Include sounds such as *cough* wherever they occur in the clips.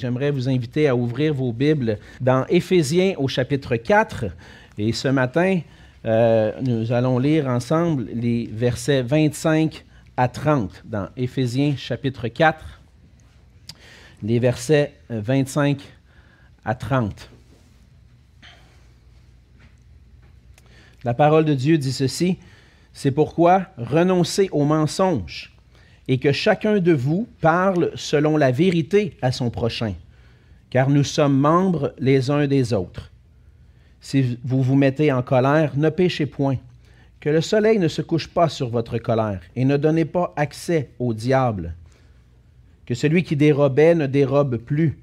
J'aimerais vous inviter à ouvrir vos Bibles dans Éphésiens au chapitre 4. Et ce matin, euh, nous allons lire ensemble les versets 25 à 30 dans Éphésiens chapitre 4. Les versets 25 à 30. La parole de Dieu dit ceci, c'est pourquoi renoncez aux mensonges et que chacun de vous parle selon la vérité à son prochain, car nous sommes membres les uns des autres. Si vous vous mettez en colère, ne péchez point, que le soleil ne se couche pas sur votre colère, et ne donnez pas accès au diable. Que celui qui dérobait ne dérobe plus,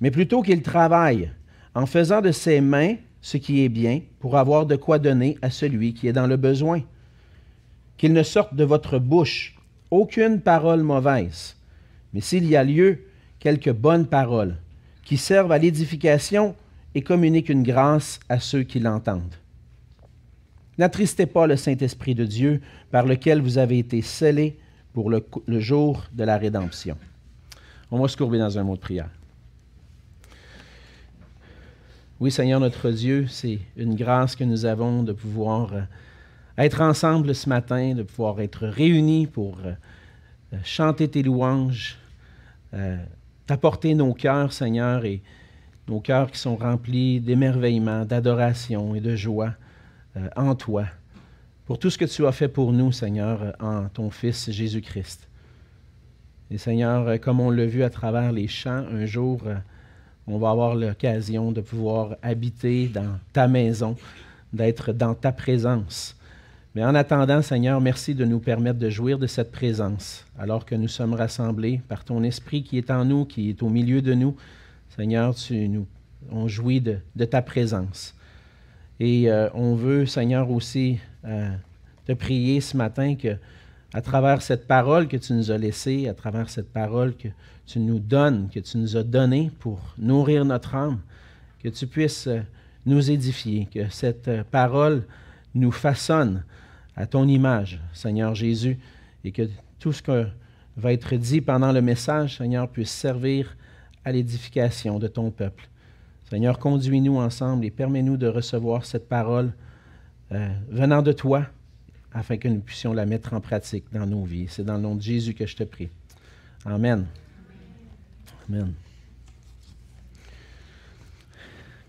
mais plutôt qu'il travaille, en faisant de ses mains ce qui est bien, pour avoir de quoi donner à celui qui est dans le besoin. Qu'il ne sorte de votre bouche aucune parole mauvaise, mais s'il y a lieu, quelques bonnes paroles qui servent à l'édification et communiquent une grâce à ceux qui l'entendent. N'attristez pas le Saint-Esprit de Dieu par lequel vous avez été scellés pour le, le, jour de la rédemption. On va se courber dans un mot de prière. Oui, Seigneur notre Dieu, c'est une grâce que nous avons de pouvoir euh, être ensemble ce matin, de pouvoir être réunis pour euh, euh, chanter tes louanges, euh, t'apporter nos cœurs, Seigneur, et nos cœurs qui sont remplis d'émerveillement, d'adoration et de joie en toi, pour tout ce que tu as fait pour nous, Seigneur, en ton Fils Jésus-Christ. Et Seigneur, comme on l'a vu à travers les chants, un jour, on va avoir l'occasion de pouvoir habiter dans ta maison, d'être dans ta présence. Mais en attendant, Seigneur, merci de nous permettre de jouir de cette présence, alors que nous sommes rassemblés par ton Esprit qui est en nous, qui est au milieu de nous. Seigneur, tu nous, on jouit de, ta présence. Et euh, on veut, Seigneur, aussi euh, te prier ce matin que, à travers cette parole que tu nous as laissée, à travers cette parole que tu nous donnes, que tu nous as donnée pour nourrir notre âme, que tu puisses euh, nous édifier, que cette parole nous façonne à ton image, Seigneur Jésus, et que tout ce que va être dit pendant le message, Seigneur, puisse servir à l'édification de ton peuple. Seigneur, conduis-nous ensemble et permets-nous de recevoir cette parole euh, venant de toi, afin que nous puissions la mettre en pratique dans nos vies. C'est dans le nom de Jésus que je te prie. Amen. Amen.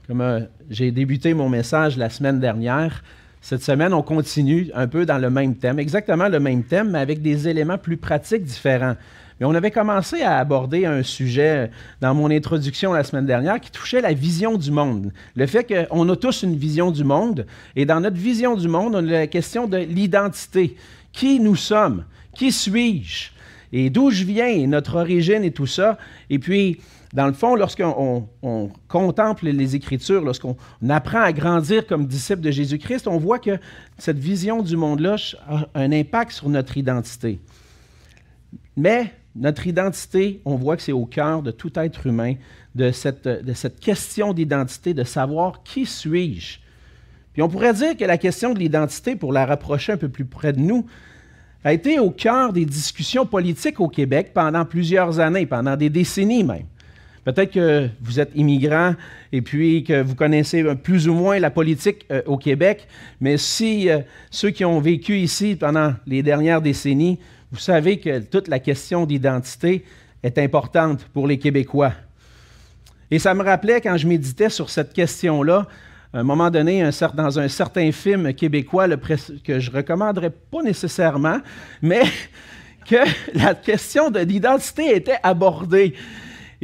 Comme euh, j'ai débuté mon message la semaine dernière, cette semaine, on continue un peu dans le même thème, exactement le même thème, mais avec des éléments plus pratiques différents. Mais on avait commencé à aborder un sujet dans mon introduction la semaine dernière qui touchait la vision du monde. Le fait qu'on a tous une vision du monde, et dans notre vision du monde, on a la question de l'identité. Qui nous sommes? Qui suis-je? Et d'où je viens, et notre origine et tout ça. Et puis, dans le fond, lorsqu'on contemple les Écritures, lorsqu'on apprend à grandir comme disciple de Jésus-Christ, on voit que cette vision du monde-là a un impact sur notre identité. Mais notre identité, on voit que c'est au cœur de tout être humain, de cette, de cette question d'identité, de savoir qui suis-je. Puis on pourrait dire que la question de l'identité, pour la rapprocher un peu plus près de nous, a été au cœur des discussions politiques au Québec pendant plusieurs années, pendant des décennies même. Peut-être que vous êtes immigrant et puis que vous connaissez plus ou moins la politique euh, au Québec, mais si euh, ceux qui ont vécu ici pendant les dernières décennies, vous savez que toute la question d'identité est importante pour les Québécois. Et ça me rappelait quand je méditais sur cette question-là, à un moment donné, dans un certain film québécois que je ne recommanderais pas nécessairement, mais *laughs* que la question de l'identité était abordée.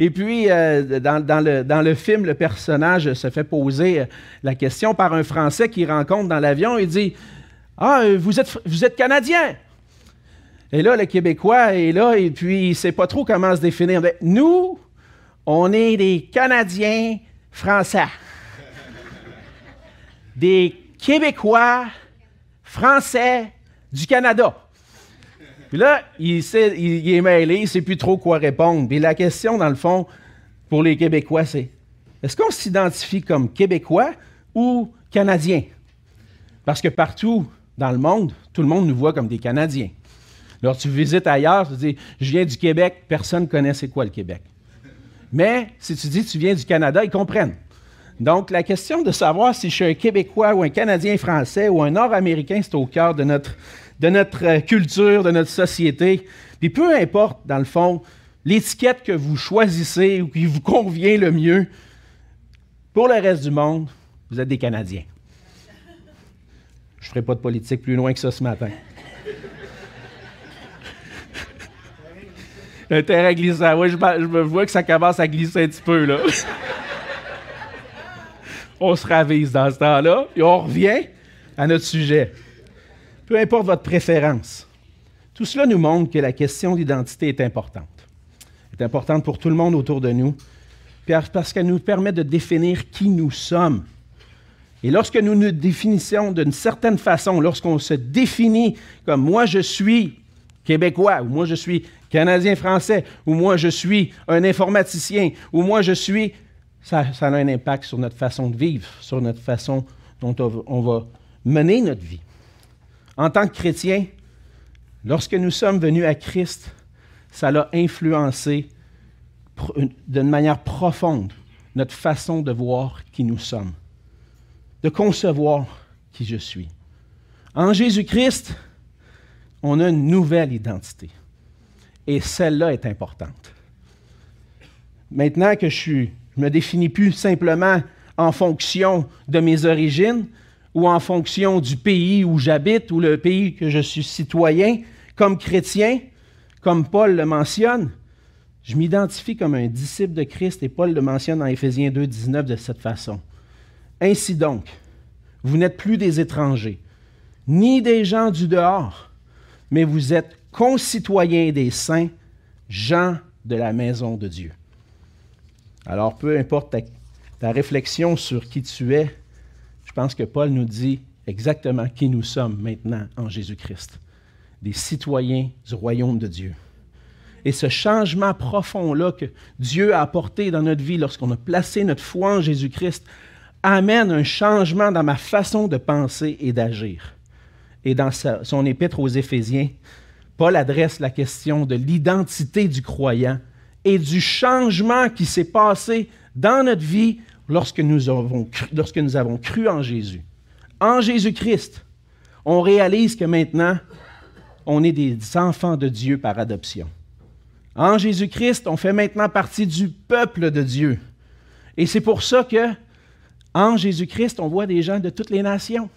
Et puis, euh, dans, le, film, le personnage se fait poser euh, la question par un Français qui rencontre dans l'avion. Il dit Ah, vous êtes, vous êtes Canadien Et là, le Québécois est là, et puis il ne sait pas trop comment se définir. nous, on est des Canadiens français. Des Québécois français du Canada. Puis là, il, est mêlé, il ne sait plus trop quoi répondre. Puis la question, dans le fond, pour les Québécois, c'est est-ce qu'on s'identifie comme Québécois ou Canadiens? Parce que partout dans le monde, tout le monde nous voit comme des Canadiens. Lorsque tu visites ailleurs, tu dis Je viens du Québec, personne ne connaît c'est quoi le Québec. Mais si tu dis tu viens du Canada, ils comprennent. Donc, la question de savoir si je suis un Québécois ou un Canadien français ou un Nord-Américain, c'est au cœur de notre, de notre euh, culture, de notre société. Puis peu importe, dans le fond, l'étiquette que vous choisissez ou qui vous convient le mieux, pour le reste du monde, vous êtes des Canadiens. Je ne ferai pas de politique plus loin que ça ce matin. Un terrain glissant. Oui, je, je vois que ça commence à glisser un petit peu, là. on se ravise dans ce temps-là et on revient à notre sujet. Peu importe votre préférence. Tout cela nous montre que la question d'identité est importante. Elle est importante pour tout le monde autour de nous, parce qu'elle nous permet de définir qui nous sommes. Et lorsque nous nous définissons d'une certaine façon, lorsqu'on se définit comme moi je suis québécois, ou moi je suis canadien-français, ou moi je suis un informaticien, ou moi je suis, ça, ça, a un impact sur notre façon de vivre, sur notre façon dont on va mener notre vie. En tant que chrétien, lorsque nous sommes venus à Christ, ça l'a influencé d'une manière profonde notre façon de voir qui nous sommes, de concevoir qui je suis. En Jésus-Christ, on a une nouvelle identité. Et celle-là est importante. Maintenant que je ne me définis plus simplement en fonction de mes origines ou en fonction du pays où j'habite ou le pays que je suis citoyen, comme chrétien, comme Paul le mentionne, je m'identifie comme un disciple de Christ et Paul le mentionne dans Éphésiens 2, 19 de cette façon. Ainsi donc, vous n'êtes plus des étrangers, ni des gens du dehors, mais vous êtes concitoyens des saints, gens de la maison de Dieu. Alors, peu importe ta, ta réflexion sur qui tu es, je pense que Paul nous dit exactement qui nous sommes maintenant en Jésus-Christ, des citoyens du royaume de Dieu. Et ce changement profond-là que Dieu a apporté dans notre vie lorsqu'on a placé notre foi en Jésus-Christ amène un changement dans ma façon de penser et d'agir. Et dans son épître aux Éphésiens, Paul adresse la question de l'identité du croyant et du changement qui s'est passé dans notre vie lorsque nous, avons cru, en Jésus. En Jésus-Christ, on réalise que maintenant, on est des enfants de Dieu par adoption. En Jésus-Christ, on fait maintenant partie du peuple de Dieu. Et c'est pour ça que, en Jésus-Christ, on voit des gens de toutes les nations.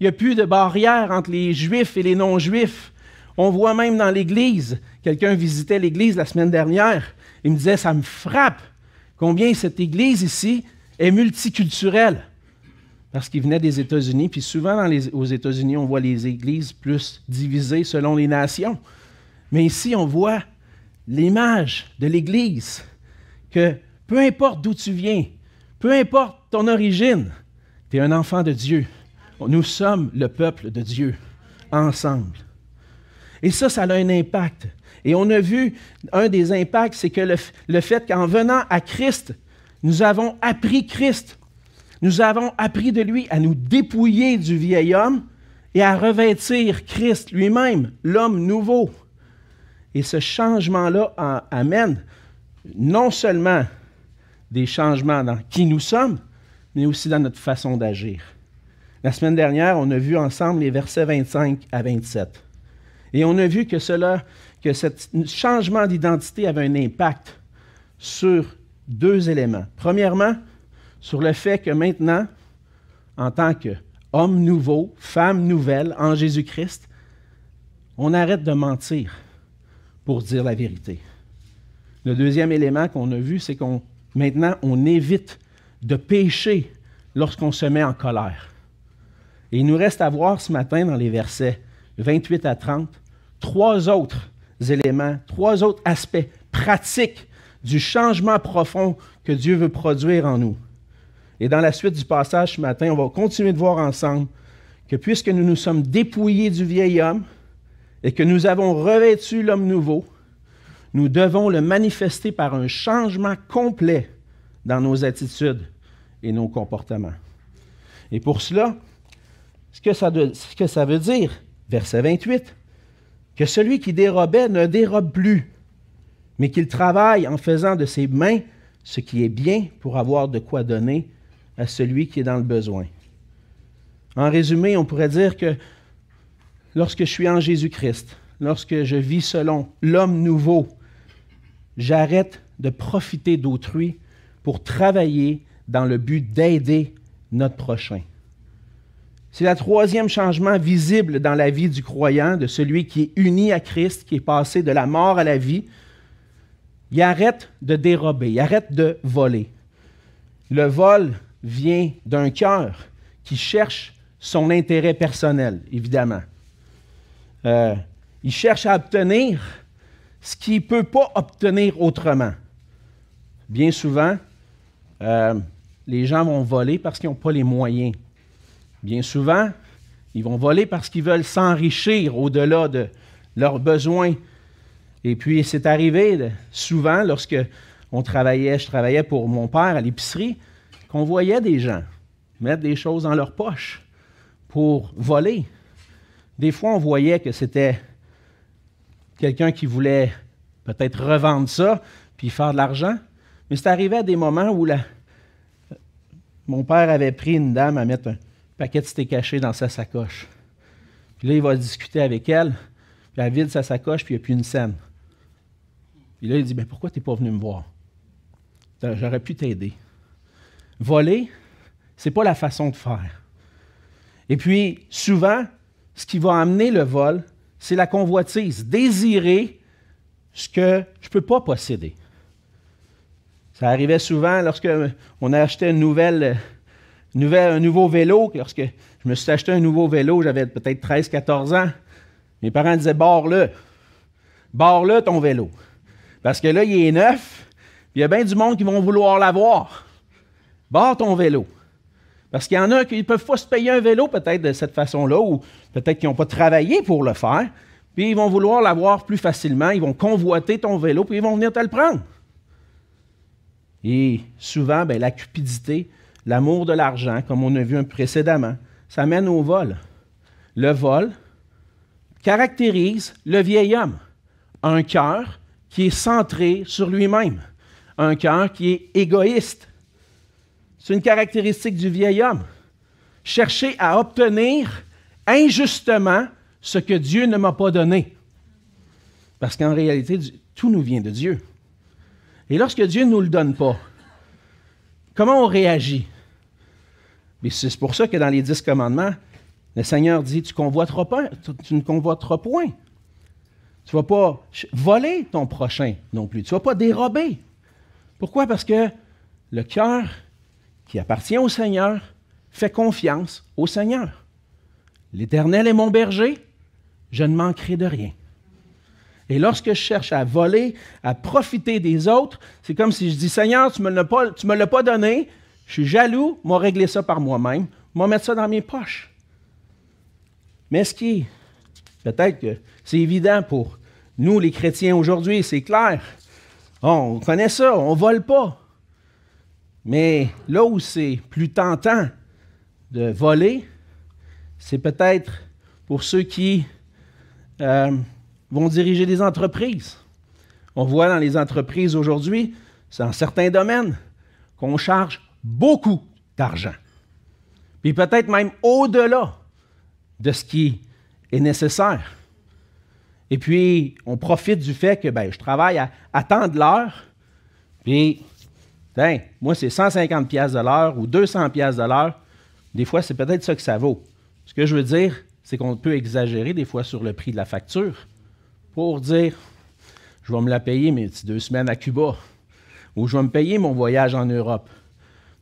Il n'y a plus de barrière entre les juifs et les non-juifs. On voit même dans l'Église, quelqu'un visitait l'Église la semaine dernière, il me disait, ça me frappe combien cette Église ici est multiculturelle. Parce qu'il venait des États-Unis, puis souvent aux États-Unis, on voit les églises plus divisées selon les nations. Mais ici, on voit l'image de l'Église, que peu importe d'où tu viens, peu importe ton origine, tu es un enfant de Dieu. Nous sommes le peuple de Dieu, ensemble. Et ça, ça a un impact. Et on a vu, un des impacts, c'est que le fait qu'en venant à Christ, nous avons appris Christ. Nous avons appris de lui à nous dépouiller du vieil homme et à revêtir Christ lui-même, l'homme nouveau. Et ce changement-là amène non seulement des changements dans qui nous sommes, mais aussi dans notre façon d'agir. La semaine dernière, on a vu ensemble les versets 25 à 27. Et on a vu que cela, que ce changement d'identité avait un impact sur deux éléments. Premièrement, sur le fait que maintenant, en tant qu'homme nouveau, femme nouvelle en Jésus-Christ, on arrête de mentir pour dire la vérité. Le deuxième élément qu'on a vu, c'est qu'on maintenant on évite de pécher lorsqu'on se met en colère. Et il nous reste à voir ce matin dans les versets 28 à 30 trois autres éléments, trois autres aspects pratiques du changement profond que Dieu veut produire en nous. Et dans la suite du passage ce matin, on va continuer de voir ensemble que puisque nous nous sommes dépouillés du vieil homme, et que nous avons revêtu l'homme nouveau, nous devons le manifester par un changement complet dans nos attitudes et nos comportements. Et pour cela, ce que ça, veut dire, verset 28, que celui qui dérobait ne dérobe plus, mais qu'il travaille en faisant de ses mains ce qui est bien pour avoir de quoi donner à celui qui est dans le besoin. En résumé, on pourrait dire que lorsque je suis en Jésus-Christ, lorsque je vis selon l'homme nouveau, j'arrête de profiter d'autrui pour travailler dans le but d'aider notre prochain. C'est le troisième changement visible dans la vie du croyant, de celui qui est uni à Christ, qui est passé de la mort à la vie. Il arrête de dérober, il arrête de voler. Le vol vient d'un cœur qui cherche son intérêt personnel, évidemment. Euh, il cherche à obtenir ce qu'il ne peut pas obtenir autrement. Bien souvent, euh, les gens vont voler parce qu'ils n'ont pas les moyens. Bien souvent, ils vont voler parce qu'ils veulent s'enrichir au-delà de leurs besoins. Et puis, c'est arrivé souvent lorsque on travaillait, je travaillais pour mon père à l'épicerie, qu'on voyait des gens mettre des choses dans leur poche pour voler. Des fois, on voyait que c'était quelqu'un qui voulait peut-être revendre ça puis faire de l'argent. Mais c'est arrivé à des moments où mon père avait pris une dame à mettre un paquet de steak caché dans sa sacoche. Puis là, il va discuter avec elle, puis elle vide sa sacoche, puis il n'y a plus une scène. Puis là, il dit ben, Pourquoi tu n'es pas venu me voir? J'aurais pu t'aider. Voler, ce n'est pas la façon de faire. Et puis, souvent, ce qui va amener le vol, c'est la convoitise, désirer ce que je ne peux pas posséder. Ça arrivait souvent lorsque on achetait nouvelle, un nouveau vélo. Lorsque je me suis acheté un nouveau vélo, j'avais peut-être 13-14 ans. Mes parents disaient Barre-le. Barre-le ton vélo. Parce que là, il est neuf. Il y a bien du monde qui vont vouloir l'avoir. Barre ton vélo. Parce qu'il y en a qui ne peuvent pas se payer un vélo peut-être de cette façon-là, ou peut-être qu'ils n'ont pas travaillé pour le faire, puis ils vont vouloir l'avoir plus facilement, ils vont convoiter ton vélo, puis ils vont venir te le prendre. Et souvent, ben, la cupidité, l'amour de l'argent, comme on a vu précédemment, ça mène au vol. Le vol caractérise le vieil homme, un cœur qui est centré sur lui-même, un cœur qui est égoïste, c'est une caractéristique du vieil homme. Chercher à obtenir injustement ce que Dieu ne m'a pas donné. Parce qu'en réalité, tout nous vient de Dieu. Et lorsque Dieu ne nous le donne pas, comment on réagit? c'est pour ça que dans les dix commandements, le Seigneur dit, tu ne convoiteras point. Tu ne vas pas voler ton prochain non plus. Tu ne vas pas dérober. Pourquoi? Parce que le cœur qui appartient au Seigneur fait confiance au Seigneur. L'Éternel est mon berger, je ne manquerai de rien. Et lorsque je cherche à voler, à profiter des autres, c'est comme si je dis Seigneur, tu ne me l'as pas donné, je suis jaloux, moi régler ça par moi-même, moi mettre ça dans mes poches. Mais ce qui peut-être que c'est évident pour nous les chrétiens aujourd'hui, c'est clair. On connaît ça, on ne vole pas. Mais là où c'est plus tentant de voler, c'est peut-être pour ceux qui euh, vont diriger des entreprises. On voit dans les entreprises aujourd'hui, dans certains domaines, qu'on charge beaucoup d'argent. Puis peut-être même au-delà de ce qui est nécessaire. Et puis, on profite du fait que ben, je travaille à, à temps de l'heure, puis moi, c'est 150 pièces de l'heure ou 200 pièces de l'heure. Des fois, c'est peut-être ça que ça vaut. Ce que je veux dire, c'est qu'on peut exagérer des fois sur le prix de la facture pour dire, je vais me la payer mes deux semaines à Cuba ou je vais me payer mon voyage en Europe.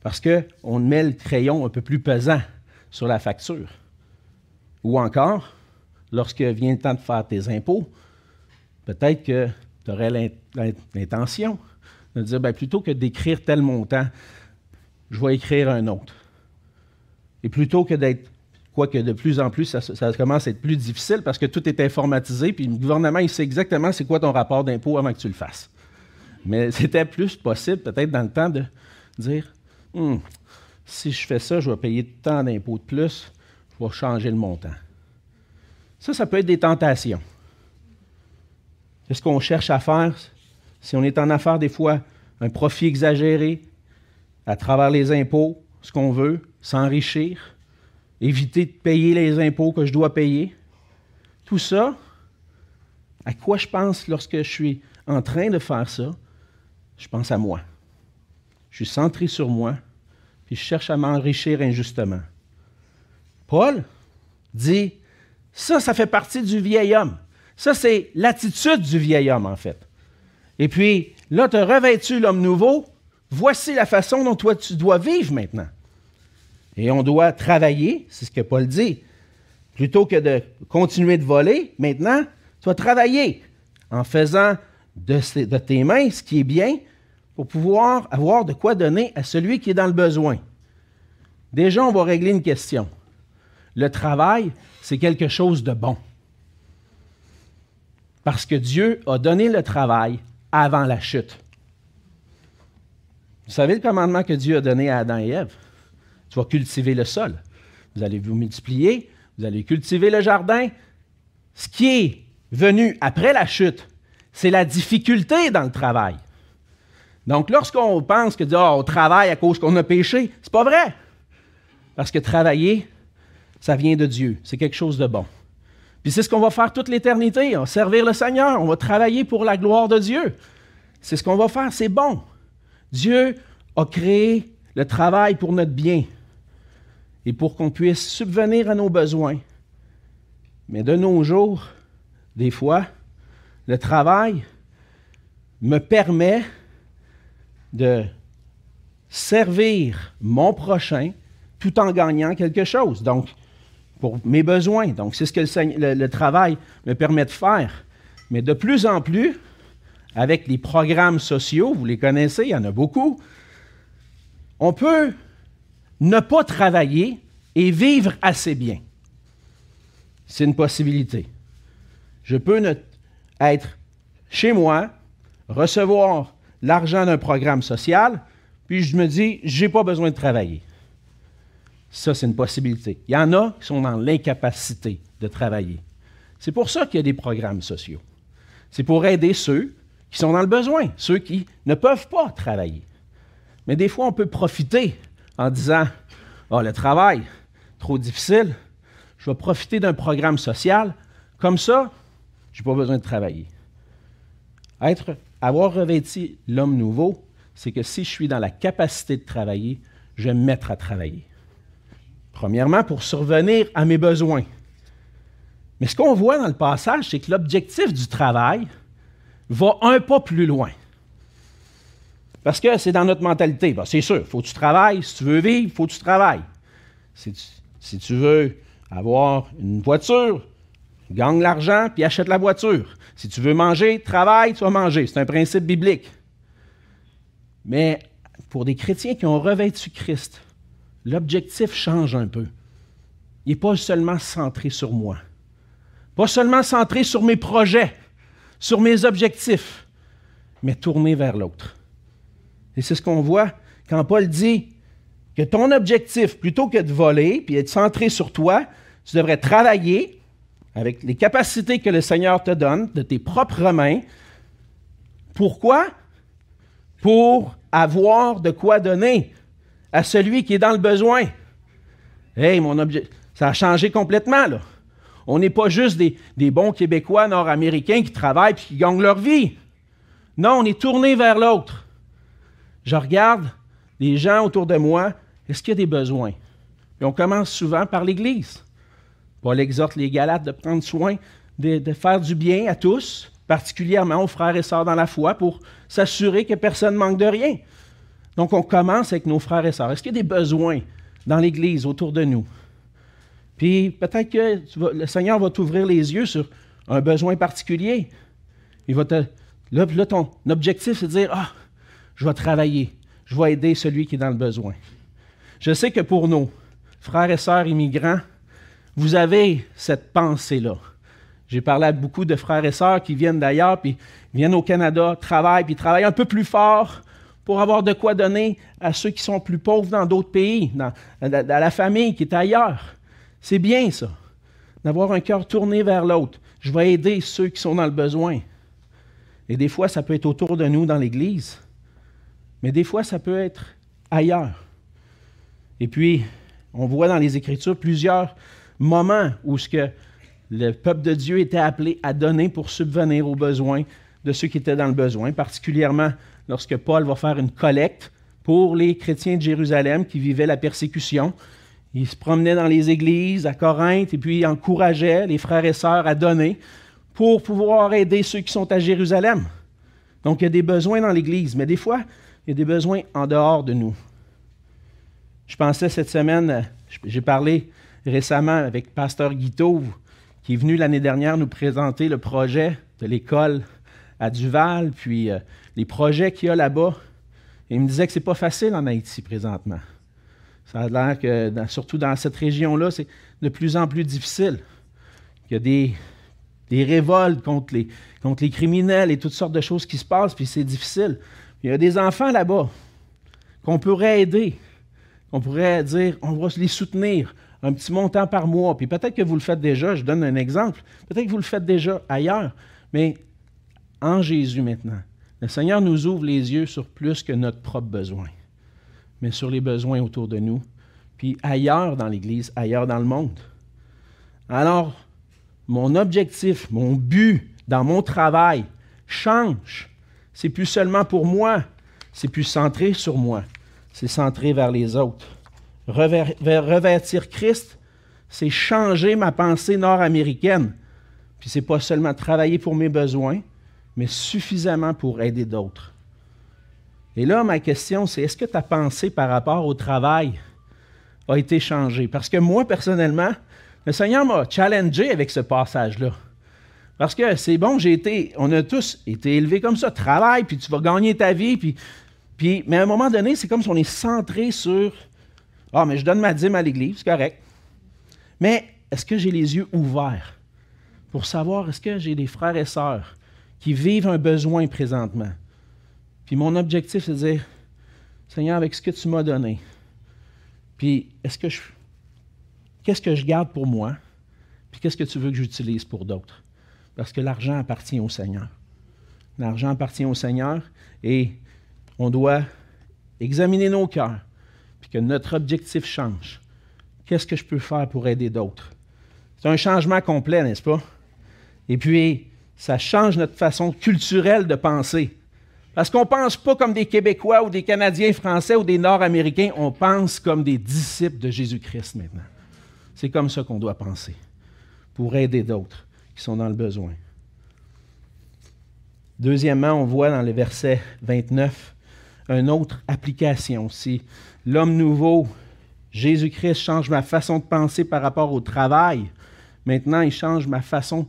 Parce qu'on met le crayon un peu plus pesant sur la facture. Ou encore, lorsque vient le temps de faire tes impôts, peut-être que tu aurais l'intention de dire, ben, plutôt que d'écrire tel montant, je vais écrire un autre. Et plutôt que d'être, quoique de plus en plus, ça, commence à être plus difficile parce que tout est informatisé, puis le gouvernement, il sait exactement c'est quoi ton rapport d'impôt avant que tu le fasses. Mais *laughs* c'était plus possible, peut-être, dans le temps, de dire, hmm, si je fais ça, je vais payer tant d'impôts de plus, je vais changer le montant. Ça, ça peut être des tentations. Qu'est-ce qu'on cherche à faire si on est en affaire des fois un profit exagéré à travers les impôts, ce qu'on veut, s'enrichir, éviter de payer les impôts que je dois payer? Tout ça, à quoi je pense lorsque je suis en train de faire ça? Je pense à moi. Je suis centré sur moi, puis je cherche à m'enrichir injustement. Paul dit, ça, ça fait partie du vieil homme. Ça, c'est l'attitude du vieil homme, en fait. Et puis, là, tu as revêtu l'homme nouveau. Voici la façon dont toi, tu dois vivre maintenant. Et on doit travailler, c'est ce que Paul dit. Plutôt que de continuer de voler, maintenant, tu dois travailler en faisant de, de tes mains ce qui est bien pour pouvoir avoir de quoi donner à celui qui est dans le besoin. Déjà, on va régler une question. Le travail, c'est quelque chose de bon. Parce que Dieu a donné le travail avant la chute. Vous savez le commandement que Dieu a donné à Adam et Ève? Tu vas cultiver le sol. Vous allez vous multiplier, vous allez cultiver le jardin. Ce qui est venu après la chute, c'est la difficulté dans le travail. Donc, lorsqu'on pense que oh, on travaille à cause qu'on a péché, c'est pas vrai. Parce que travailler, ça vient de Dieu. C'est quelque chose de bon. Puis c'est ce qu'on va faire toute l'éternité. On va servir le Seigneur. On va travailler pour la gloire de Dieu. C'est ce qu'on va faire. C'est bon. Dieu a créé le travail pour notre bien et pour qu'on puisse subvenir à nos besoins. Mais de nos jours, des fois, le travail me permet de servir mon prochain tout en gagnant quelque chose. Donc, pour mes besoins. Donc, c'est ce que le, travail me permet de faire. Mais de plus en plus, avec les programmes sociaux, vous les connaissez, il y en a beaucoup, on peut ne pas travailler et vivre assez bien. C'est une possibilité. Je peux être chez moi, recevoir l'argent d'un programme social, puis je me dis, je n'ai pas besoin de travailler. Ça, c'est une possibilité. Il y en a qui sont dans l'incapacité de travailler. C'est pour ça qu'il y a des programmes sociaux. C'est pour aider ceux qui sont dans le besoin, ceux qui ne peuvent pas travailler. Mais des fois, on peut profiter en disant oh, le travail, trop difficile, je vais profiter d'un programme social. Comme ça, je n'ai pas besoin de travailler. Être, avoir revêti l'homme nouveau, c'est que si je suis dans la capacité de travailler, je vais me mettre à travailler. Premièrement, pour survenir à mes besoins. Mais ce qu'on voit dans le passage, c'est que l'objectif du travail va un pas plus loin. Parce que c'est dans notre mentalité. c'est sûr, il faut que tu travailles. Si tu veux vivre, il faut que tu travailles. Si tu, si tu veux avoir une voiture, gagne l'argent puis achète la voiture. Si tu veux manger, travaille, tu vas manger. C'est un principe biblique. Mais pour des chrétiens qui ont revêtu Christ, l'objectif change un peu. Il n'est pas seulement centré sur moi, pas seulement centré sur mes projets, sur mes objectifs, mais tourné vers l'autre. Et c'est ce qu'on voit quand Paul dit que ton objectif, plutôt que de voler puis être centré sur toi, tu devrais travailler avec les capacités que le Seigneur te donne de tes propres mains. Pourquoi? Pour avoir de quoi donner à celui qui est dans le besoin. Hey, mon objet, ça a changé complètement. On n'est pas juste des, bons Québécois nord-américains qui travaillent et qui gagnent leur vie. Non, on est tourné vers l'autre. Je regarde les gens autour de moi, est-ce qu'il y a des besoins? Et on commence souvent par l'Église. Paul exhorte les Galates de prendre soin de, faire du bien à tous, particulièrement aux frères et sœurs dans la foi, pour s'assurer que personne ne manque de rien. Donc, on commence avec nos frères et sœurs. Est-ce qu'il y a des besoins dans l'Église autour de nous? Puis peut-être que le Seigneur va t'ouvrir les yeux sur un besoin particulier. Il va te, là, là, ton objectif, c'est de dire Ah, je vais travailler, je vais aider celui qui est dans le besoin. Je sais que pour nos frères et sœurs immigrants, vous avez cette pensée-là. J'ai parlé à beaucoup de frères et sœurs qui viennent d'ailleurs, puis viennent au Canada, travaillent, puis travaillent un peu plus fort pour avoir de quoi donner à ceux qui sont plus pauvres dans d'autres pays, dans, la famille qui est ailleurs. C'est bien ça, d'avoir un cœur tourné vers l'autre. Je vais aider ceux qui sont dans le besoin. Et des fois, ça peut être autour de nous dans l'Église. Mais des fois, ça peut être ailleurs. Et puis, on voit dans les Écritures plusieurs moments où ce que le peuple de Dieu était appelé à donner pour subvenir aux besoins de ceux qui étaient dans le besoin, particulièrement lorsque Paul va faire une collecte pour les chrétiens de Jérusalem qui vivaient la persécution. Il se promenait dans les églises à Corinthe et puis il encourageait les frères et sœurs à donner pour pouvoir aider ceux qui sont à Jérusalem. Donc il y a des besoins dans l'Église, mais des fois, il y a des besoins en dehors de nous. Je pensais cette semaine, j'ai parlé récemment avec Pasteur Guiteau, qui est venu l'année dernière nous présenter le projet de l'école à Duval, puis euh, les projets qu'il y a là-bas. il me disait que ce n'est pas facile en Haïti présentement. Ça a l'air que, surtout dans cette région-là, c'est de plus en plus difficile. Il y a des, des révoltes contre les, contre les criminels et toutes sortes de choses qui se passent, puis c'est difficile. Il y a des enfants là-bas qu'on pourrait aider, qu'on pourrait dire, on va les soutenir, un petit montant par mois. Puis peut-être que vous le faites déjà, je donne un exemple, peut-être que vous le faites déjà ailleurs, mais en Jésus maintenant, le Seigneur nous ouvre les yeux sur plus que notre propre besoin, mais sur les besoins autour de nous, puis ailleurs dans l'Église, ailleurs dans le monde. Alors, mon objectif, mon but dans mon travail change. C'est plus seulement pour moi, c'est plus centré sur moi, c'est centré vers les autres. revêtir Christ, c'est changer ma pensée nord-américaine. Puis c'est pas seulement travailler pour mes besoins, mais suffisamment pour aider d'autres. Et là, ma question, c'est est-ce que ta pensée par rapport au travail a été changée? Parce que moi, personnellement, le Seigneur m'a challengé avec ce passage-là. Parce que c'est bon, j'ai été, on a tous été élevés comme ça, travaille, puis tu vas gagner ta vie, puis, puis, mais à un moment donné, c'est comme si on est centré sur Ah, mais je donne ma dîme à l'Église, c'est correct. Mais est-ce que j'ai les yeux ouverts pour savoir est-ce que j'ai des frères et sœurs qui vivent un besoin présentement? Puis mon objectif, c'est de dire Seigneur, avec ce que tu m'as donné, puis est-ce que je Qu'est-ce que je garde pour moi? Puis qu'est-ce que tu veux que j'utilise pour d'autres? Parce que l'argent appartient au Seigneur. L'argent appartient au Seigneur et on doit examiner nos cœurs, puis que notre objectif change. Qu'est-ce que je peux faire pour aider d'autres? C'est un changement complet, n'est-ce pas? Et puis, ça change notre façon culturelle de penser. Parce qu'on ne pense pas comme des Québécois ou des Canadiens français ou des Nord-Américains, on pense comme des disciples de Jésus-Christ maintenant. C'est comme ça qu'on doit penser pour aider d'autres qui sont dans le besoin. Deuxièmement, on voit dans le verset 29 une autre application. Si l'homme nouveau, Jésus-Christ, change ma façon de penser par rapport au travail, maintenant il change ma façon de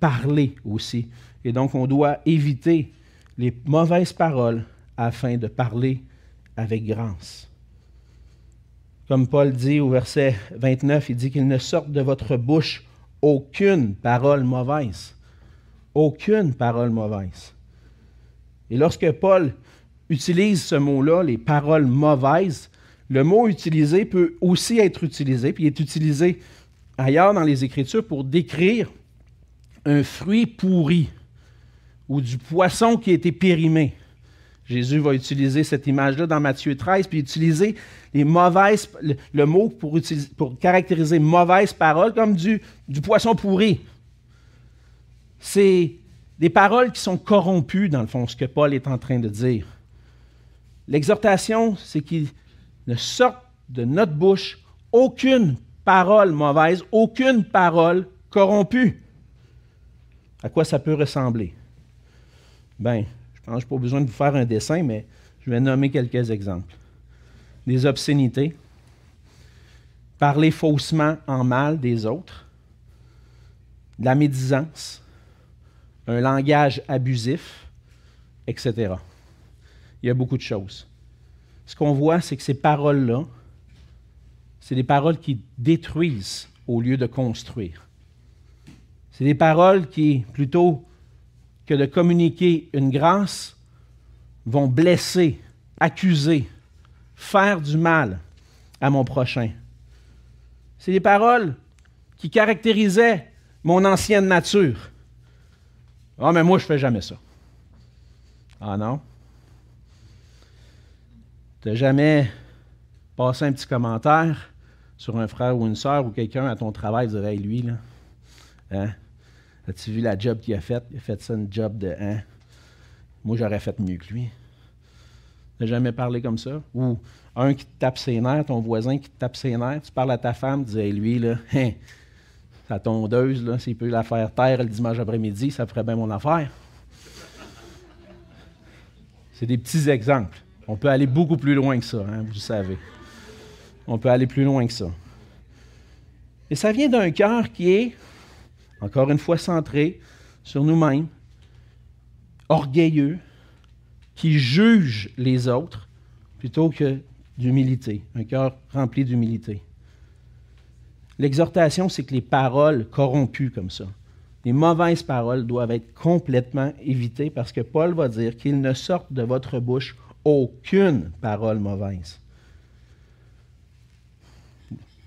parler aussi. Et donc on doit éviter les mauvaises paroles afin de parler avec grâce. Comme Paul dit au verset 29, il dit qu'il ne sorte de votre bouche aucune parole mauvaise. Aucune parole mauvaise. Et lorsque Paul utilise ce mot-là, les paroles mauvaises, le mot utilisé peut aussi être utilisé, puis il est utilisé ailleurs dans les Écritures pour décrire un fruit pourri ou du poisson qui a été périmé. Jésus va utiliser cette image-là dans Matthieu 13, puis utiliser les mauvaises, le, mot pour, caractériser mauvaise parole comme du, du poisson pourri. C'est des paroles qui sont corrompues, dans le fond, ce que Paul est en train de dire. L'exhortation, c'est qu'il ne sorte de notre bouche aucune parole mauvaise, aucune parole corrompue. À quoi ça peut ressembler? Ben, je n'ai pas besoin de vous faire un dessin, mais je vais nommer quelques exemples. Des obscénités, parler faussement en mal des autres, de la médisance, un langage abusif, etc. Il y a beaucoup de choses. Ce qu'on voit, c'est que ces paroles-là, c'est des paroles qui détruisent au lieu de construire. C'est des paroles qui, plutôt que de communiquer une grâce vont blesser, accuser, faire du mal à mon prochain. C'est des paroles qui caractérisaient mon ancienne nature. Ah, mais moi, je ne fais jamais ça. Ah non? Tu n'as jamais passé un petit commentaire sur un frère ou une sœur ou quelqu'un à ton travail, dire lui, là, hein? As-tu vu la job qu'il a faite? Il a fait ça, une job de hein? Moi, j'aurais fait mieux que lui. Tu n'as jamais parlé comme ça? Ou un qui te tape ses nerfs, ton voisin qui te tape ses nerfs, tu parles à ta femme, tu dis lui, là, *laughs* hein, sa tondeuse, là, s'il peut la faire taire le dimanche après-midi, ça ferait bien mon affaire. C'est des petits exemples. On peut aller beaucoup plus loin que ça, hein, vous le savez. On peut aller plus loin que ça. Et ça vient d'un cœur qui est, encore une fois, centré sur nous-mêmes, orgueilleux, qui juge les autres plutôt que d'humilité, un cœur rempli d'humilité. L'exhortation, c'est que les paroles corrompues comme ça, les mauvaises paroles doivent être complètement évitées parce que Paul va dire qu'il ne sorte de votre bouche aucune parole mauvaise.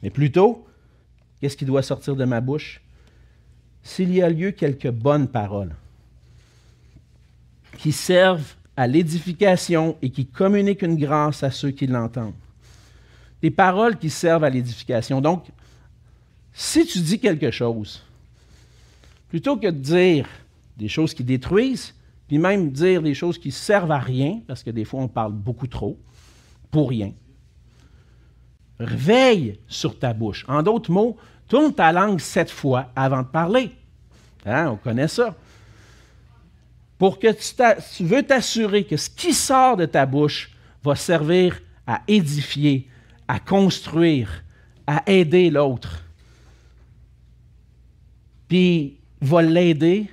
Mais plutôt, qu'est-ce qui doit sortir de ma bouche? S'il y a lieu quelques bonnes paroles qui servent à l'édification et qui communiquent une grâce à ceux qui l'entendent. Des paroles qui servent à l'édification. Donc, si tu dis quelque chose, plutôt que de dire des choses qui détruisent, puis même dire des choses qui servent à rien, parce que des fois on parle beaucoup trop, pour rien, veille sur ta bouche. En d'autres mots, tourne ta langue sept fois avant de parler. Hein, on connaît ça. Pour que tu, veux t'assurer que ce qui sort de ta bouche va servir à édifier, à construire, à aider l'autre. Puis va l'aider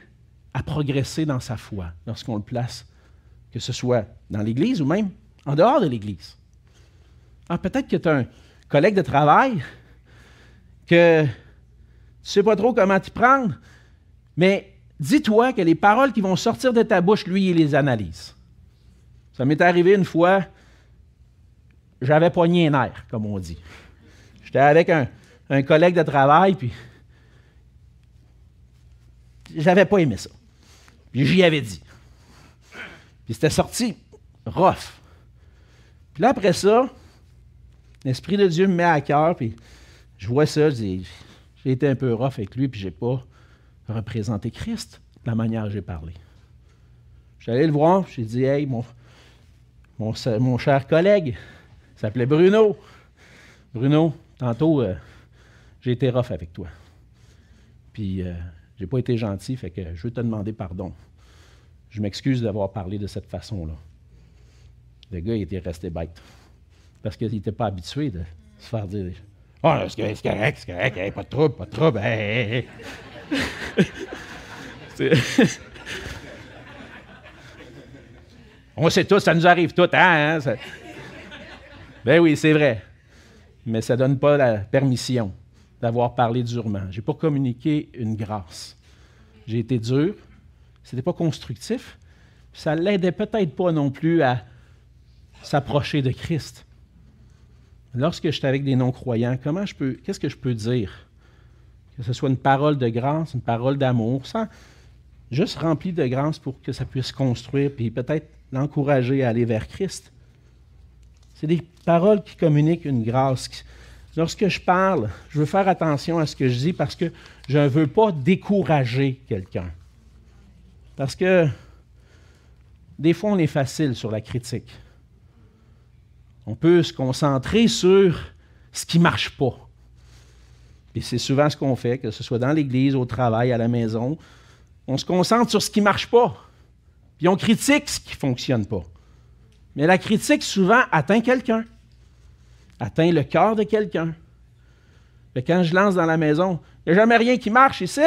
à progresser dans sa foi lorsqu'on le place, que ce soit dans l'Église ou même en dehors de l'Église. Ah, peut-être que tu as un, collègue de travail que tu ne sais pas trop comment t'y prendre, mais dis-toi que les paroles qui vont sortir de ta bouche, lui, il les analyse. Ça m'est arrivé une fois, j'avais poigné un air, comme on dit. J'étais avec un, un, collègue de travail, puis j'avais pas aimé ça. Puis j'y avais dit. Puis c'était sorti rough. Puis là, après ça, L'Esprit de Dieu me met à cœur, puis je vois ça, j'ai été un peu rough avec lui, puis je n'ai pas représenté Christ de la manière dont j'ai parlé. Allé le voir, j'ai dit Hey, mon, mon, cher collègue, il s'appelait Bruno. Bruno, tantôt, euh, j'ai été rough avec toi. Puis, euh, j'ai pas été gentil, fait que je veux te demander pardon. Je m'excuse d'avoir parlé de cette façon-là. Le gars, il était resté bête parce qu'il n'était pas habitué de se faire dire oh, c'est correct, c'est correct, pas de trouble, pas de trouble. On sait tous, ça nous arrive tout, hein? hein ben oui, c'est vrai. Mais ça ne donne pas la permission d'avoir parlé durement. Je n'ai pas communiqué une grâce. J'ai été dur, ce n'était pas constructif, ça l'aidait peut-être pas non plus à s'approcher de Christ lorsque je suis avec des non-croyants, comment je peux, qu'est-ce que je peux dire? Que ce soit une parole de grâce, une parole d'amour, sans juste rempli de grâce pour que ça puisse construire, puis peut-être l'encourager à aller vers Christ. C'est des paroles qui communiquent une grâce. Lorsque je parle, je veux faire attention à ce que je dis parce que je ne veux pas décourager quelqu'un. Parce que des fois, on est facile sur la critique. On peut se concentrer sur ce qui ne marche pas. Et c'est souvent ce qu'on fait, que ce soit dans l'Église, au travail, à la maison. On se concentre sur ce qui ne marche pas. Puis on critique ce qui ne fonctionne pas. Mais la critique, souvent, atteint quelqu'un. Atteint le cœur de quelqu'un. Quand je lance dans la maison, il n'y a jamais rien qui marche ici.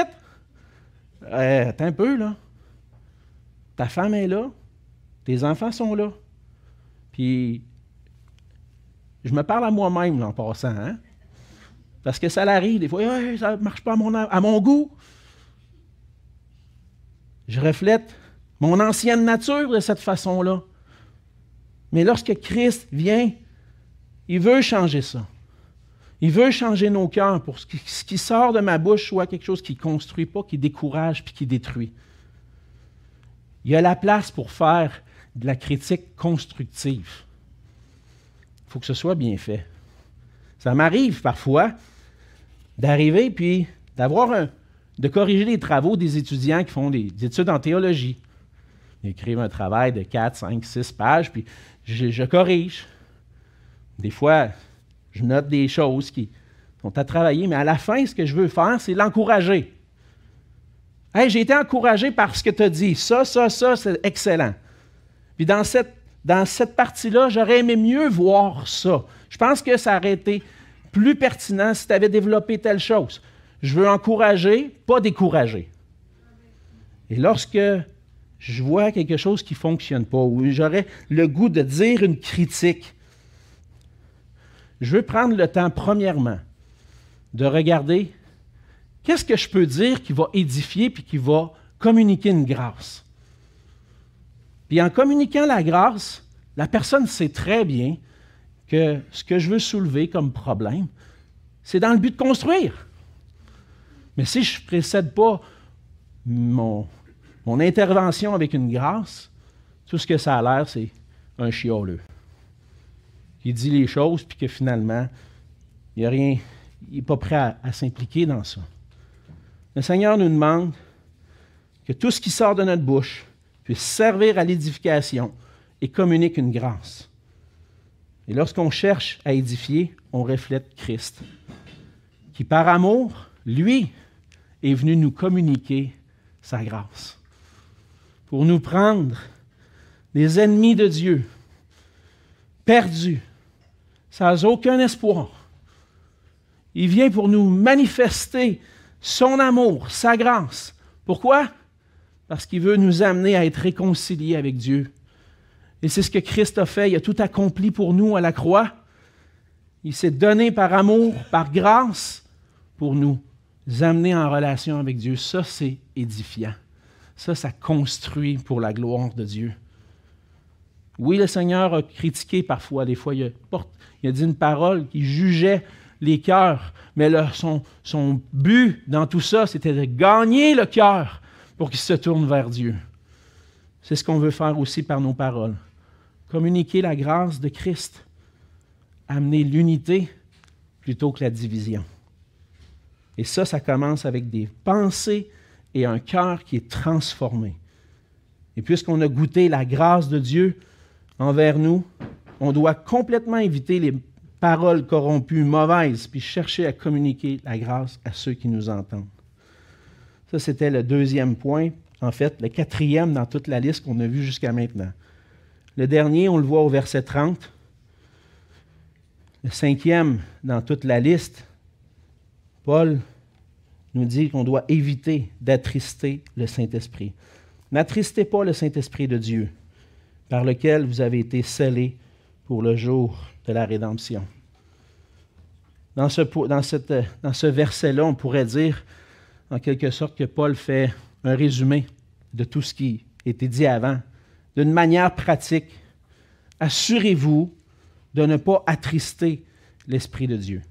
Euh, attends un peu, là. Ta femme est là. Tes enfants sont là. Puis je me parle à moi-même en passant. Hein? Parce que ça l'arrive, des fois, ça ne marche pas à mon, goût. Je reflète mon ancienne nature de cette façon-là. Mais lorsque Christ vient, il veut changer ça. Il veut changer nos cœurs pour que ce qui sort de ma bouche soit quelque chose qui ne construit pas, qui décourage puis qui détruit. Il y a la place pour faire de la critique constructive. Faut que ce soit bien fait. Ça m'arrive parfois d'arriver puis d'avoir un, de corriger les travaux des étudiants qui font des, études en théologie. Ils écrivent un travail de 4, 5, 6 pages, puis je, je corrige. Des fois, je note des choses qui sont à travailler, mais à la fin, ce que je veux faire, c'est l'encourager. Hey, j'ai été encouragé par ce que tu as dit. Ça, ça, ça, c'est excellent. Puis dans cette, dans cette partie-là, j'aurais aimé mieux voir ça. Je pense que ça aurait été plus pertinent si tu avais développé telle chose. Je veux encourager, pas décourager. Et lorsque je vois quelque chose qui ne fonctionne pas, ou j'aurais le goût de dire une critique, je veux prendre le temps, premièrement, de regarder qu'est-ce que je peux dire qui va édifier puis qui va communiquer une grâce. Puis en communiquant la grâce, la personne sait très bien que ce que je veux soulever comme problème, c'est dans le but de construire. Mais si je ne précède pas mon, intervention avec une grâce, tout ce que ça a l'air, c'est un chioleux. Qui dit les choses, puis que finalement, il a rien, il n'est pas prêt à s'impliquer dans ça. Le Seigneur nous demande que tout ce qui sort de notre bouche puisse servir à l'édification et communique une grâce. Et lorsqu'on cherche à édifier, on reflète Christ, qui par amour, lui, est venu nous communiquer sa grâce. Pour nous prendre des ennemis de Dieu, perdus, sans aucun espoir. Il vient pour nous manifester son amour, sa grâce. Pourquoi? Parce qu'il veut nous amener à être réconciliés avec Dieu. Et c'est ce que Christ a fait. Il a tout accompli pour nous à la croix. Il s'est donné par amour, par grâce, pour nous amener en relation avec Dieu. Ça, c'est édifiant. Ça, ça construit pour la gloire de Dieu. Oui, le Seigneur a critiqué parfois, des fois, il a, dit une parole qui jugeait les cœurs, mais son but dans tout ça, c'était de gagner le cœur pour qu'il se tourne vers Dieu. C'est ce qu'on veut faire aussi par nos paroles. Communiquer la grâce de Christ, amener l'unité plutôt que la division. Et ça, ça commence avec des pensées et un cœur qui est transformé. Et puisqu'on a goûté la grâce de Dieu envers nous, on doit complètement éviter les paroles corrompues, mauvaises, puis chercher à communiquer la grâce à ceux qui nous entendent. Ça, c'était le deuxième point. En fait, le quatrième dans toute la liste qu'on a vue jusqu'à maintenant. Le dernier, on le voit au verset 30. Le cinquième dans toute la liste, Paul nous dit qu'on doit éviter d'attrister le Saint-Esprit. N'attristez pas le Saint-Esprit de Dieu, par lequel vous avez été scellés pour le jour de la rédemption. Dans ce, dans dans ce verset-là, on pourrait dire, en quelque sorte, que Paul fait un résumé de tout ce qui était dit avant. D'une manière pratique, assurez-vous de ne pas attrister l'Esprit de Dieu.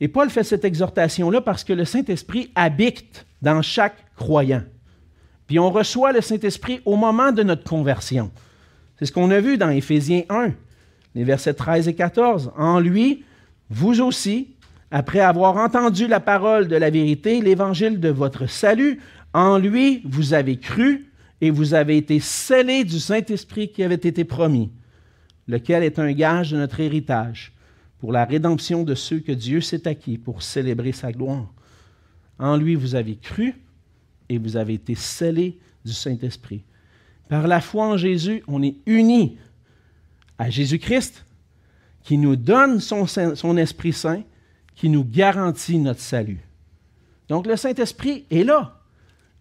Et Paul fait cette exhortation-là parce que le Saint-Esprit habite dans chaque croyant. Puis on reçoit le Saint-Esprit au moment de notre conversion. C'est ce qu'on a vu dans Éphésiens 1, les versets 13 et 14. En lui, vous aussi, après avoir entendu la parole de la vérité, l'évangile de votre salut, en lui, vous avez cru et vous avez été scellés du Saint-Esprit qui avait été promis, lequel est un gage de notre héritage pour la rédemption de ceux que Dieu s'est acquis pour célébrer sa gloire. En lui, vous avez cru et vous avez été scellés du Saint-Esprit. Par la foi en Jésus, on est unis à Jésus-Christ qui nous donne son, son Esprit Saint, qui nous garantit notre salut. Donc le Saint-Esprit est là,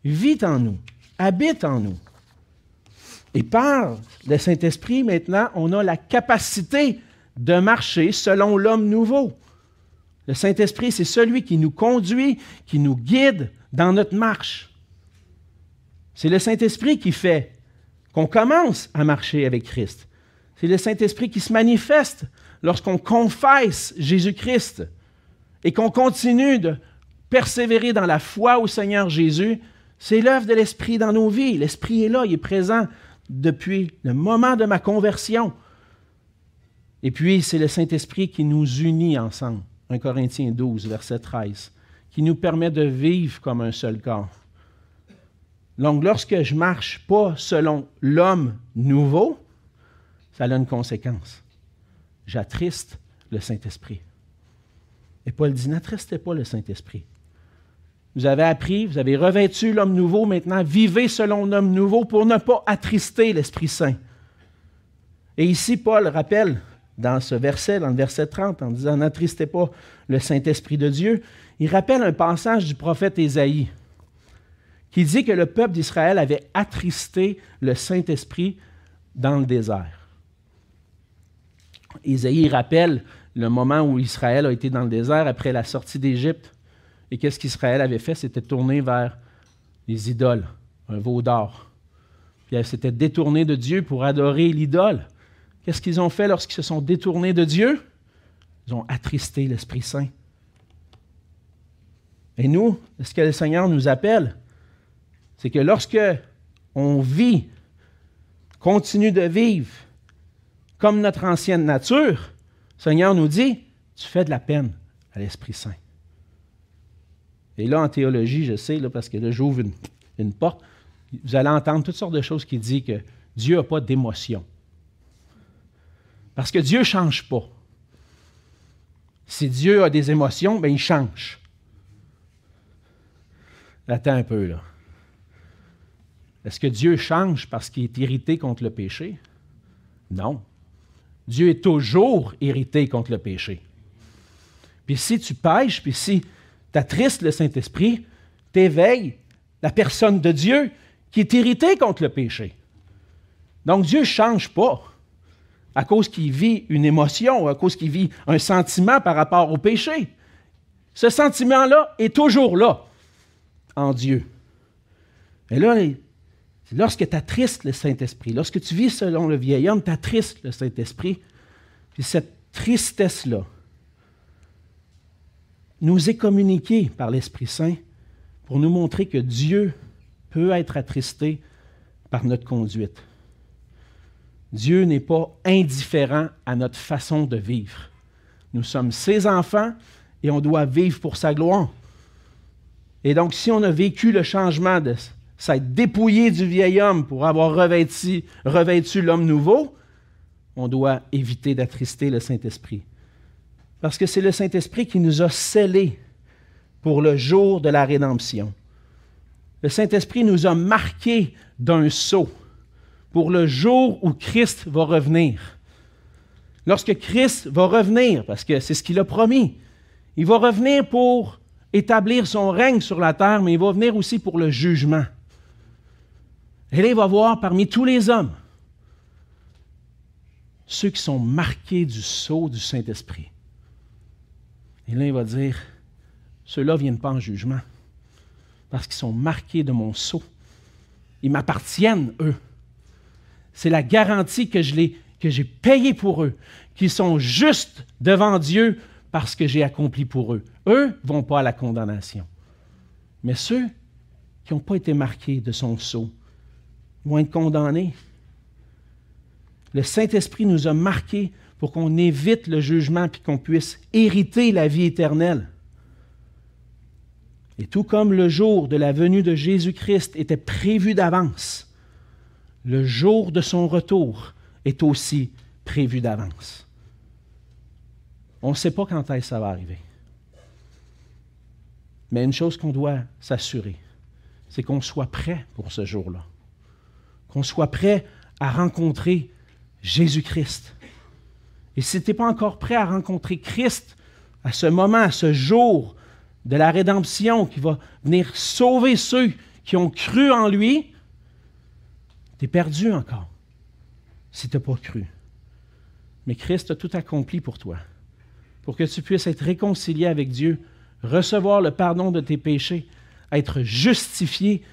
vit en nous, habite en nous. Et par le Saint-Esprit, maintenant, on a la capacité de marcher selon l'homme nouveau. Le Saint-Esprit, c'est celui qui nous conduit, qui nous guide dans notre marche. C'est le Saint-Esprit qui fait qu'on commence à marcher avec Christ. C'est le Saint-Esprit qui se manifeste lorsqu'on confesse Jésus-Christ et qu'on continue de persévérer dans la foi au Seigneur Jésus. C'est l'œuvre de l'Esprit dans nos vies. L'Esprit est là, il est présent depuis le moment de ma conversion. Et puis, c'est le Saint-Esprit qui nous unit ensemble. 1 Corinthiens 12, verset 13, qui nous permet de vivre comme un seul corps. Donc, lorsque je marche pas selon l'homme nouveau, ça a une conséquence. J'attriste le Saint-Esprit. Et Paul dit, n'attristez pas le Saint-Esprit. Vous avez appris, vous avez revêtu l'homme nouveau, maintenant vivez selon l'homme nouveau pour ne pas attrister l'Esprit Saint. Et ici, Paul rappelle dans ce verset, dans le verset 30, en disant N'attristez pas le Saint-Esprit de Dieu, il rappelle un passage du prophète Ésaïe qui dit que le peuple d'Israël avait attristé le Saint-Esprit dans le désert. Ésaïe rappelle le moment où Israël a été dans le désert après la sortie d'Égypte. Et qu'est-ce qu'Israël avait fait? C'était tourné vers les idoles, un veau d'or. Puis elle s'était détournée de Dieu pour adorer l'idole. Qu'est-ce qu'ils ont fait lorsqu'ils se sont détournés de Dieu? Ils ont attristé l'Esprit Saint. Et nous, ce que le Seigneur nous appelle, c'est que lorsque on vit, continue de vivre comme notre ancienne nature, Seigneur nous dit, tu fais de la peine à l'Esprit Saint. Et là, en théologie, je sais, parce que là, j'ouvre une, une, porte, vous allez entendre toutes sortes de choses qui disent que Dieu n'a pas d'émotion. Parce que Dieu ne change pas. Si Dieu a des émotions, bien, il change. Attends un peu, là. Est-ce que Dieu change parce qu'il est irrité contre le péché? Non. Dieu est toujours irrité contre le péché. Puis si tu pêches, puis si tu attristes le Saint-Esprit, t'éveilles la personne de Dieu qui est irritée contre le péché. Donc Dieu ne change pas à cause qu'il vit une émotion, à cause qu'il vit un sentiment par rapport au péché. Ce sentiment-là est toujours là en Dieu. Et là, lorsque tu attristes le Saint-Esprit, lorsque tu vis selon le vieil homme, tu attristes le Saint-Esprit, cette tristesse-là nous est communiquée par l'Esprit Saint pour nous montrer que Dieu peut être attristé par notre conduite. Dieu n'est pas indifférent à notre façon de vivre. Nous sommes ses enfants et on doit vivre pour sa gloire. Et donc, si on a vécu le changement de s'être dépouillé du vieil homme pour avoir revêtu, revêtu l'homme nouveau, on doit éviter d'attrister le Saint-Esprit. Parce que c'est le Saint-Esprit qui nous a scellés pour le jour de la rédemption. Le Saint-Esprit nous a marqués d'un sceau pour le jour où Christ va revenir. Lorsque Christ va revenir, parce que c'est ce qu'il a promis, il va revenir pour établir son règne sur la terre, mais il va venir aussi pour le jugement. Et là, il va voir parmi tous les hommes ceux qui sont marqués du sceau du Saint-Esprit. Et là, il va dire, ceux-là ne viennent pas en jugement, parce qu'ils sont marqués de mon sceau. Ils m'appartiennent, eux. C'est la garantie que j'ai payée pour eux, qu'ils sont justes devant Dieu parce que j'ai accompli pour eux. Eux ne vont pas à la condamnation. Mais ceux qui n'ont pas été marqués de son sceau vont être condamnés. Le Saint-Esprit nous a marqués pour qu'on évite le jugement et qu'on puisse hériter la vie éternelle. Et tout comme le jour de la venue de Jésus-Christ était prévu d'avance, le jour de son retour est aussi prévu d'avance. On ne sait pas quand est-ce que ça va arriver. Mais une chose qu'on doit s'assurer, c'est qu'on soit prêt pour ce jour-là. Qu'on soit prêt à rencontrer Jésus-Christ. Et si tu n'es pas encore prêt à rencontrer Christ à ce moment, à ce jour de la rédemption qui va venir sauver ceux qui ont cru en lui, tu es perdu encore si tu n'as pas cru. Mais Christ a tout accompli pour toi, pour que tu puisses être réconcilié avec Dieu, recevoir le pardon de tes péchés, être justifié.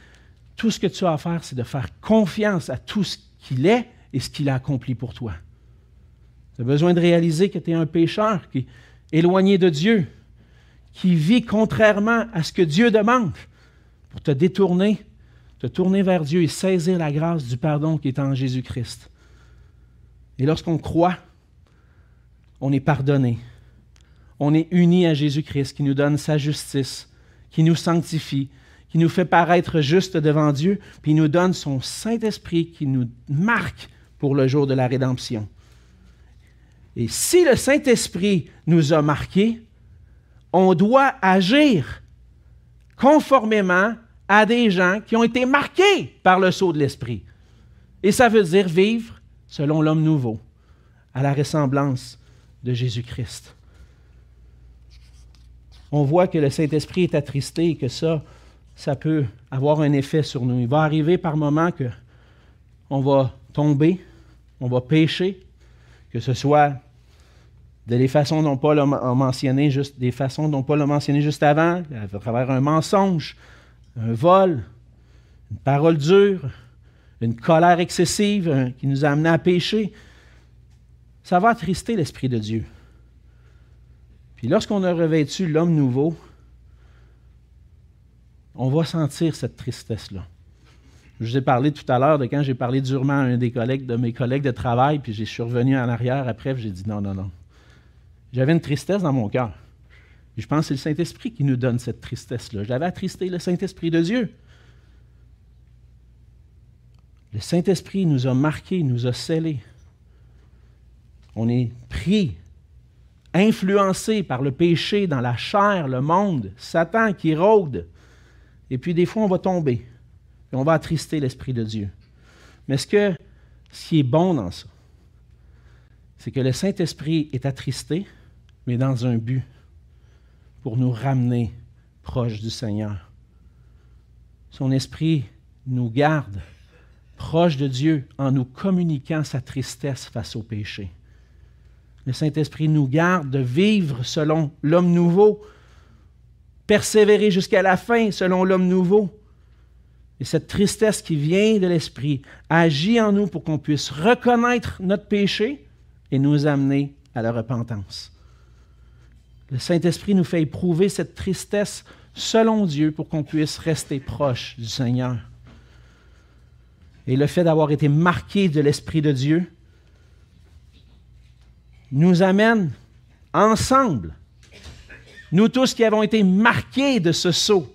Tout ce que tu as à faire, c'est de faire confiance à tout ce qu'il est et ce qu'il a accompli pour toi. Tu as besoin de réaliser que tu es un pécheur qui est éloigné de Dieu, qui vit contrairement à ce que Dieu demande pour te détourner de tourner vers Dieu et saisir la grâce du pardon qui est en Jésus-Christ. Et lorsqu'on croit, on est pardonné. On est uni à Jésus-Christ qui nous donne sa justice, qui nous sanctifie, qui nous fait paraître juste devant Dieu, puis il nous donne son Saint-Esprit qui nous marque pour le jour de la rédemption. Et si le Saint-Esprit nous a marqués, on doit agir conformément à des gens qui ont été marqués par le sceau de l'Esprit. Et ça veut dire vivre selon l'homme nouveau, à la ressemblance de Jésus-Christ. On voit que le Saint-Esprit est attristé et que ça, ça peut avoir un effet sur nous. Il va arriver par moments que on va tomber, on va pécher, que ce soit de les façons dont Paul a mentionné juste des façons dont Paul a mentionné juste avant, à travers un mensonge, un vol, une parole dure, une colère excessive qui nous a amenés à pécher. Ça va attrister l'Esprit de Dieu. Puis lorsqu'on a revêtu l'homme nouveau, on va sentir cette tristesse-là. Je vous ai parlé tout à l'heure de quand j'ai parlé durement à un des collègues, de mes collègues de travail, puis j'ai suis revenu en arrière après, j'ai dit non, non, non. J'avais une tristesse dans mon cœur. Je pense que c'est le Saint-Esprit qui nous donne cette tristesse-là. J'avais attristé le Saint-Esprit de Dieu. Le Saint-Esprit nous a marqués, nous a scellés. On est pris, influencé par le péché dans la chair, le monde, Satan qui rôde. Et puis des fois, on va tomber. Et on va attrister l'Esprit de Dieu. Mais ce, que, ce qui est bon dans ça, c'est que le Saint-Esprit est attristé, mais dans un but, pour nous ramener proche du Seigneur. Son esprit nous garde proche de Dieu en nous communiquant sa tristesse face au péché. Le Saint-Esprit nous garde de vivre selon l'homme nouveau, persévérer jusqu'à la fin selon l'homme nouveau. Et cette tristesse qui vient de l'Esprit agit en nous pour qu'on puisse reconnaître notre péché et nous amener à la repentance. Le Saint-Esprit nous fait éprouver cette tristesse selon Dieu pour qu'on puisse rester proche du Seigneur. Et le fait d'avoir été marqué de l'Esprit de Dieu nous amène ensemble, nous tous qui avons été marqués de ce sceau,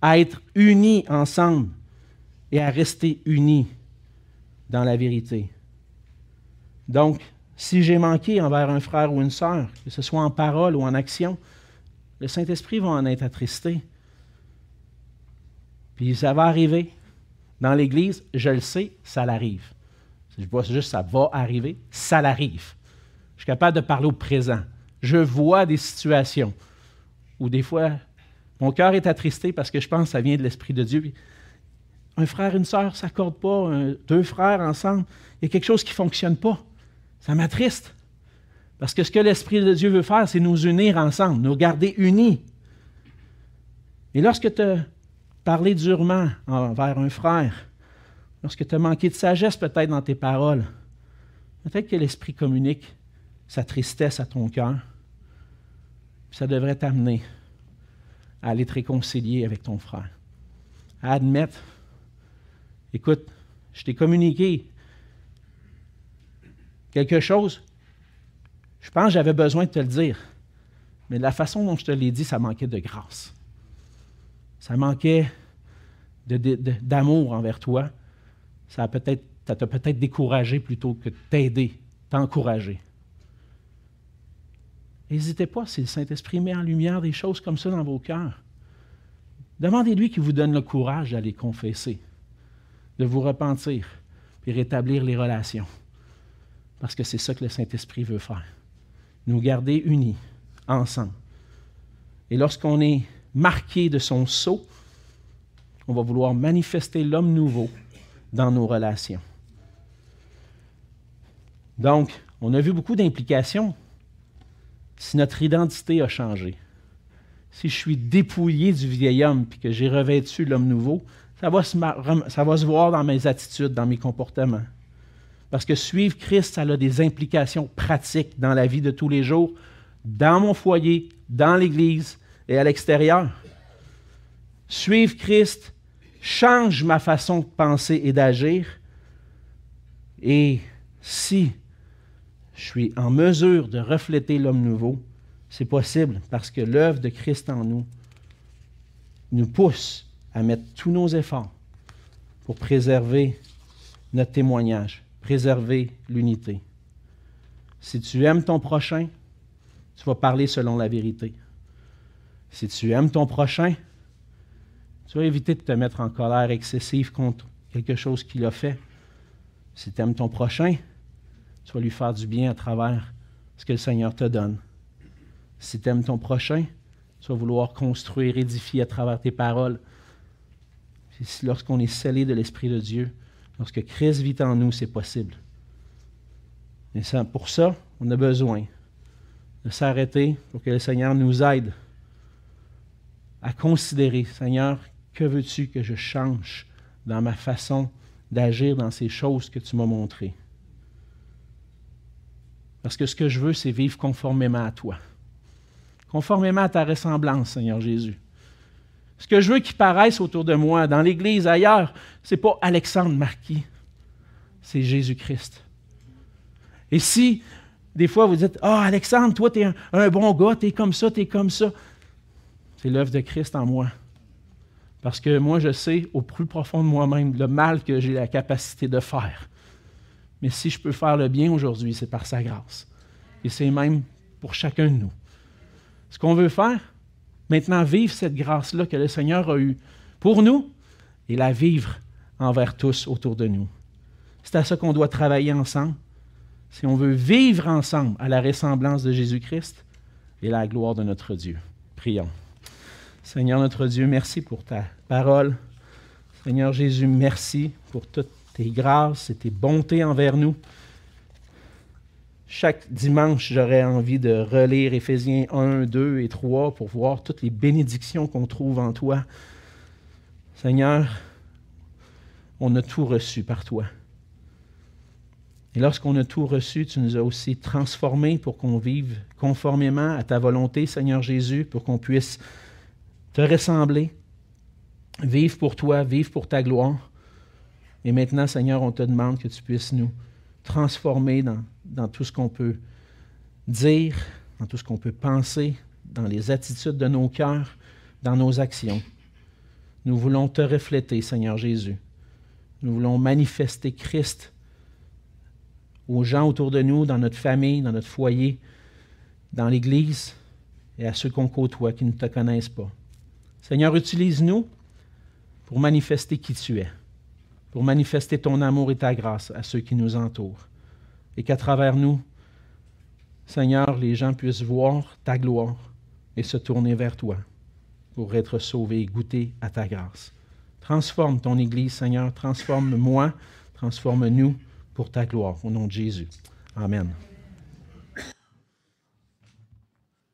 à être unis ensemble et à rester unis dans la vérité. Donc, si j'ai manqué envers un frère ou une sœur, que ce soit en parole ou en action, le Saint-Esprit va en être attristé. Puis ça va arriver. Dans l'Église, je le sais, ça l'arrive. Je vois juste ça va arriver, ça l'arrive. Je suis capable de parler au présent. Je vois des situations où des fois, mon cœur est attristé parce que je pense que ça vient de l'Esprit de Dieu. Un frère une sœur ne s'accordent pas, deux frères ensemble. Il y a quelque chose qui ne fonctionne pas. Ça m'attriste. Parce que ce que l'Esprit de Dieu veut faire, c'est nous unir ensemble, nous garder unis. Et lorsque tu as parlé durement envers un frère, lorsque tu as manqué de sagesse peut-être dans tes paroles, peut-être que l'Esprit communique sa tristesse à ton cœur. Ça devrait t'amener à aller te réconcilier avec ton frère, à admettre, écoute, je t'ai communiqué quelque chose, je pense que j'avais besoin de te le dire. Mais la façon dont je te l'ai dit, ça manquait de grâce. Ça manquait d'amour envers toi. Ça t'a peut-être découragé plutôt que de t'aider, t'encourager. N'hésitez pas si le Saint-Esprit met en lumière des choses comme ça dans vos cœurs. Demandez-lui qu'il vous donne le courage d'aller confesser, de vous repentir, puis rétablir les relations. Parce que c'est ça que le Saint-Esprit veut faire. Nous garder unis, ensemble. Et lorsqu'on est marqué de son sceau, on va vouloir manifester l'homme nouveau dans nos relations. Donc, on a vu beaucoup d'implications. Si notre identité a changé, si je suis dépouillé du vieil homme et que j'ai revêtu l'homme nouveau, ça va, se, ça va se voir dans mes attitudes, dans mes comportements. Parce que suivre Christ, ça a des implications pratiques dans la vie de tous les jours, dans mon foyer, dans l'Église et à l'extérieur. Suivre Christ change ma façon de penser et d'agir. Et si je suis en mesure de refléter l'homme nouveau, c'est possible parce que l'œuvre de Christ en nous nous pousse à mettre tous nos efforts pour préserver notre témoignage, préserver l'unité. Si tu aimes ton prochain, tu vas parler selon la vérité. Si tu aimes ton prochain, tu vas éviter de te mettre en colère excessive contre quelque chose qu'il a fait. Si tu aimes ton prochain, tu vas lui faire du bien à travers ce que le Seigneur te donne. Si tu aimes ton prochain, tu vas vouloir construire, édifier à travers tes paroles. Lorsqu'on est scellé de l'Esprit de Dieu, lorsque Christ vit en nous, c'est possible. Mais pour ça, on a besoin de s'arrêter pour que le Seigneur nous aide à considérer, Seigneur, que veux-tu que je change dans ma façon d'agir dans ces choses que tu m'as montrées? Parce que ce que je veux, c'est vivre conformément à toi. Conformément à ta ressemblance, Seigneur Jésus. Ce que je veux qu'il paraisse autour de moi, dans l'Église, ailleurs, ce n'est pas Alexandre Marquis, c'est Jésus-Christ. Et si, des fois, vous dites Ah, oh, Alexandre, toi, tu es un, bon gars, tu es comme ça, tu es comme ça, c'est l'œuvre de Christ en moi. Parce que moi, je sais au plus profond de moi-même le mal que j'ai la capacité de faire. Mais si je peux faire le bien aujourd'hui, c'est par sa grâce. Et c'est même pour chacun de nous. Ce qu'on veut faire, maintenant, vivre cette grâce-là que le Seigneur a eue pour nous et la vivre envers tous autour de nous. C'est à ça qu'on doit travailler ensemble. Si on veut vivre ensemble à la ressemblance de Jésus-Christ et la gloire de notre Dieu. Prions. Seigneur notre Dieu, merci pour ta parole. Seigneur Jésus, merci pour toute tes grâces et tes bontés envers nous. Chaque dimanche, j'aurais envie de relire Éphésiens 1, 2 et 3 pour voir toutes les bénédictions qu'on trouve en toi. Seigneur, on a tout reçu par toi. Et lorsqu'on a tout reçu, tu nous as aussi transformés pour qu'on vive conformément à ta volonté, Seigneur Jésus, pour qu'on puisse te ressembler, vivre pour toi, vivre pour ta gloire. Et maintenant, Seigneur, on te demande que tu puisses nous transformer dans, tout ce qu'on peut dire, dans tout ce qu'on peut penser, dans les attitudes de nos cœurs, dans nos actions. Nous voulons te refléter, Seigneur Jésus. Nous voulons manifester Christ aux gens autour de nous, dans notre famille, dans notre foyer, dans l'Église et à ceux qu'on côtoie qui ne te connaissent pas. Seigneur, utilise-nous pour manifester qui tu es pour manifester ton amour et ta grâce à ceux qui nous entourent. Et qu'à travers nous, Seigneur, les gens puissent voir ta gloire et se tourner vers toi pour être sauvés et goûter à ta grâce. Transforme ton Église, Seigneur, transforme-moi, transforme-nous pour ta gloire, au nom de Jésus. Amen.